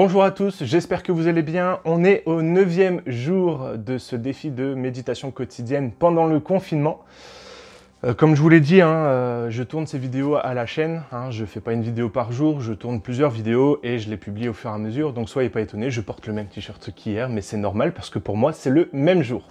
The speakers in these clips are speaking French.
Bonjour à tous, j'espère que vous allez bien. On est au neuvième jour de ce défi de méditation quotidienne pendant le confinement. Euh, comme je vous l'ai dit, hein, euh, je tourne ces vidéos à la chaîne. Hein, je ne fais pas une vidéo par jour, je tourne plusieurs vidéos et je les publie au fur et à mesure. Donc soyez pas étonnés, je porte le même t-shirt qu'hier, mais c'est normal parce que pour moi c'est le même jour.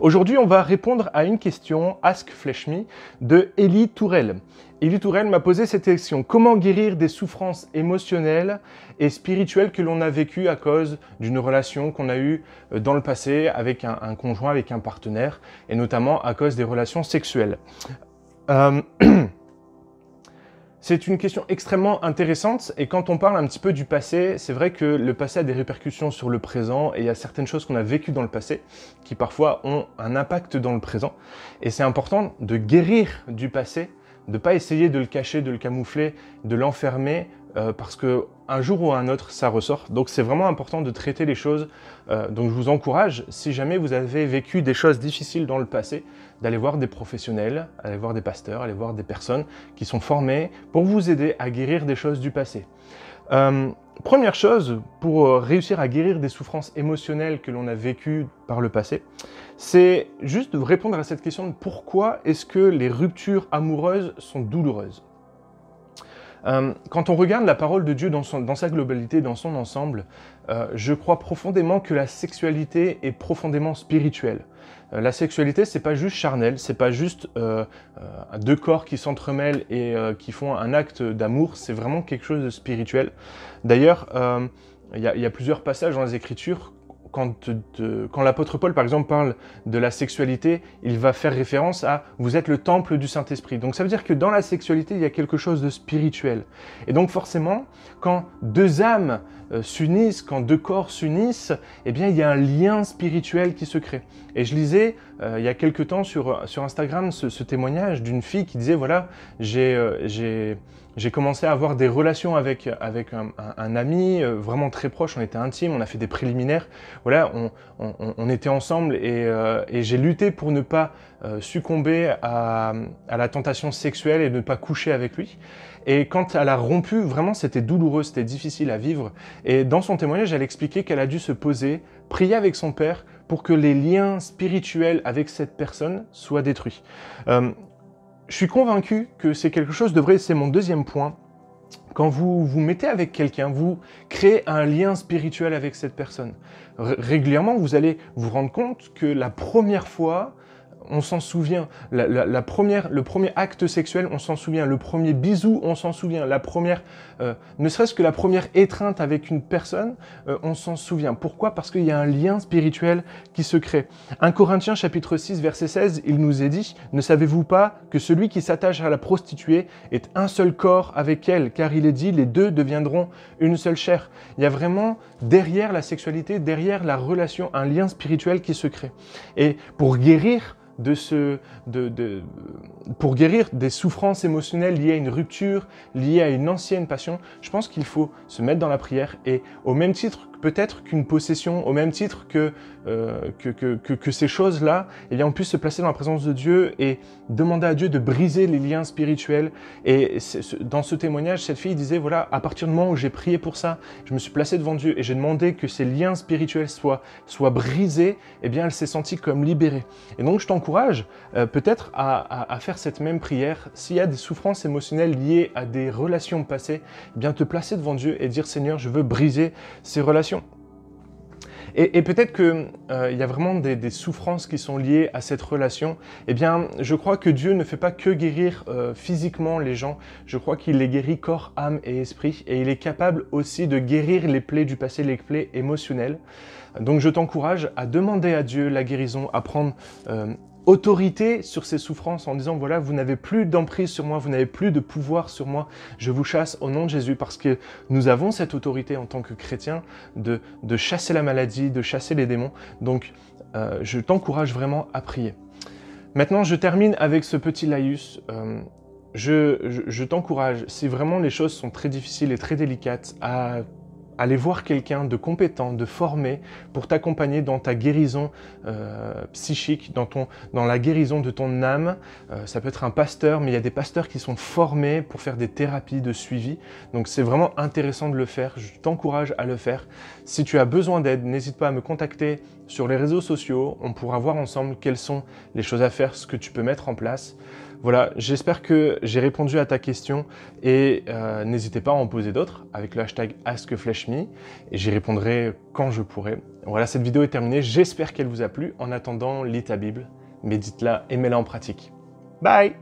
Aujourd'hui, on va répondre à une question Ask Flesh Me de Elie Tourelle. Elie Tourelle m'a posé cette question Comment guérir des souffrances émotionnelles et spirituelles que l'on a vécues à cause d'une relation qu'on a eue euh, dans le passé avec un, conjoint, avec un partenaire, et notamment à cause des relations sexuelles? Euh, C'est une question extrêmement intéressante et quand on parle un petit peu du passé, c'est vrai que le passé a des répercussions sur le présent et il y a certaines choses qu'on a vécues dans le passé qui parfois ont un impact dans le présent. Et c'est important de guérir du passé, de ne pas essayer de le cacher, de le camoufler, de l'enfermer euh, parce que un jour ou un autre, ça ressort. Donc c'est vraiment important de traiter les choses. Euh, donc je vous encourage, si jamais vous avez vécu des choses difficiles dans le passé, d'aller voir des professionnels, aller voir des pasteurs, aller voir des personnes qui sont formées pour vous aider à guérir des choses du passé. Euh, première chose, pour réussir à guérir des souffrances émotionnelles que l'on a vécues par le passé, c'est juste de répondre à cette question de pourquoi est-ce que les ruptures amoureuses sont douloureuses. Euh, quand on regarde la parole de Dieu dans, sa globalité, dans son ensemble, euh, je crois profondément que la sexualité est profondément spirituelle. Euh, la sexualité, c'est pas juste charnel, c'est pas juste deux corps qui s'entremêlent et qui font un acte d'amour, c'est vraiment quelque chose de spirituel. D'ailleurs, il y, a plusieurs passages dans les Écritures quand, l'apôtre Paul, par exemple, parle de la sexualité, il va faire référence à vous êtes le temple du Saint-Esprit. Donc ça veut dire que dans la sexualité, il y a quelque chose de spirituel. Et donc forcément, quand deux âmes s'unissent, quand deux corps s'unissent, eh bien il y a un lien spirituel qui se crée. Et je lisais euh, il y a quelque temps sur, sur Instagram ce, témoignage d'une fille qui disait voilà, j'ai euh, j'ai commencé à avoir des relations avec, avec un, ami euh, vraiment très proche, on était intimes, on a fait des préliminaires. Voilà, on, était ensemble euh, et, j'ai lutté pour ne pas euh, succomber à, la tentation sexuelle et ne pas coucher avec lui. Et quand elle a rompu, vraiment c'était douloureux, c'était difficile à vivre. Et dans son témoignage, elle expliquait qu'elle a dû se poser, prier avec son père pour que les liens spirituels avec cette personne soient détruits. Je suis convaincu que c'est quelque chose de vrai, c'est mon deuxième point. Quand vous vous mettez avec quelqu'un, vous créez un lien spirituel avec cette personne. régulièrement, vous allez vous rendre compte que la première fois, on s'en souvient. La, première, le premier acte sexuel, on s'en souvient. Le premier bisou, on s'en souvient. La première, euh, ne serait-ce que la première étreinte avec une personne, euh, on s'en souvient. Pourquoi? Parce qu'il y a un lien spirituel qui se crée. 1 Corinthiens chapitre 6 verset 16, il nous est dit, ne savez-vous pas que celui qui s'attache à la prostituée est un seul corps avec elle, car il est dit, les deux deviendront une seule chair. Il y a vraiment derrière la sexualité, derrière la relation, un lien spirituel qui se crée. Et pour guérir pour guérir des souffrances émotionnelles liées à une rupture, liées à une ancienne passion, je pense qu'il faut se mettre dans la prière et au même titre peut-être qu'une possession, au même titre que, euh, que, que, ces choses-là, eh bien, on puisse se placer dans la présence de Dieu et demander à Dieu de briser les liens spirituels. Et dans ce témoignage, cette fille disait, voilà, à partir du moment où j'ai prié pour ça, je me suis placé devant Dieu et j'ai demandé que ces liens spirituels soient, soient brisés, eh bien, elle s'est sentie comme libérée. Et donc, je t'encourage euh, peut-être à, à, faire cette même prière. S'il y a des souffrances émotionnelles liées à des relations passées, eh bien, te placer devant Dieu et dire, Seigneur, je veux briser ces relations et, peut-être qu'il euh, y a vraiment des, souffrances qui sont liées à cette relation. Eh bien, je crois que Dieu ne fait pas que guérir euh, physiquement les gens. Je crois qu'il les guérit corps, âme et esprit. Et il est capable aussi de guérir les plaies du passé, les plaies émotionnelles. Donc je t'encourage à demander à Dieu la guérison, à prendre euh, autorité sur ces souffrances en disant voilà, vous n'avez plus d'emprise sur moi, vous n'avez plus de pouvoir sur moi, je vous chasse au nom de Jésus parce que nous avons cette autorité en tant que chrétiens de, de chasser la maladie, de chasser les démons. Donc euh, je t'encourage vraiment à prier. Maintenant, je termine avec ce petit laïus. Euh, je, je, je t'encourage, si vraiment les choses sont très difficiles et très délicates, à aller voir quelqu'un de compétent, de formé, pour t'accompagner dans ta guérison euh, psychique, dans, la guérison de ton âme. Euh, ça peut être un pasteur, mais il y a des pasteurs qui sont formés pour faire des thérapies de suivi. Donc c'est vraiment intéressant de le faire. Je t'encourage à le faire. Si tu as besoin d'aide, n'hésite pas à me contacter sur les réseaux sociaux. On pourra voir ensemble quelles sont les choses à faire, ce que tu peux mettre en place. Voilà, j'espère que j'ai répondu à ta question et euh, n'hésitez pas à en poser d'autres avec le hashtag AskFlashMe et j'y répondrai quand je pourrai. Voilà, cette vidéo est terminée. J'espère qu'elle vous a plu. En attendant, lis ta Bible, médite-la et mets-la en pratique. Bye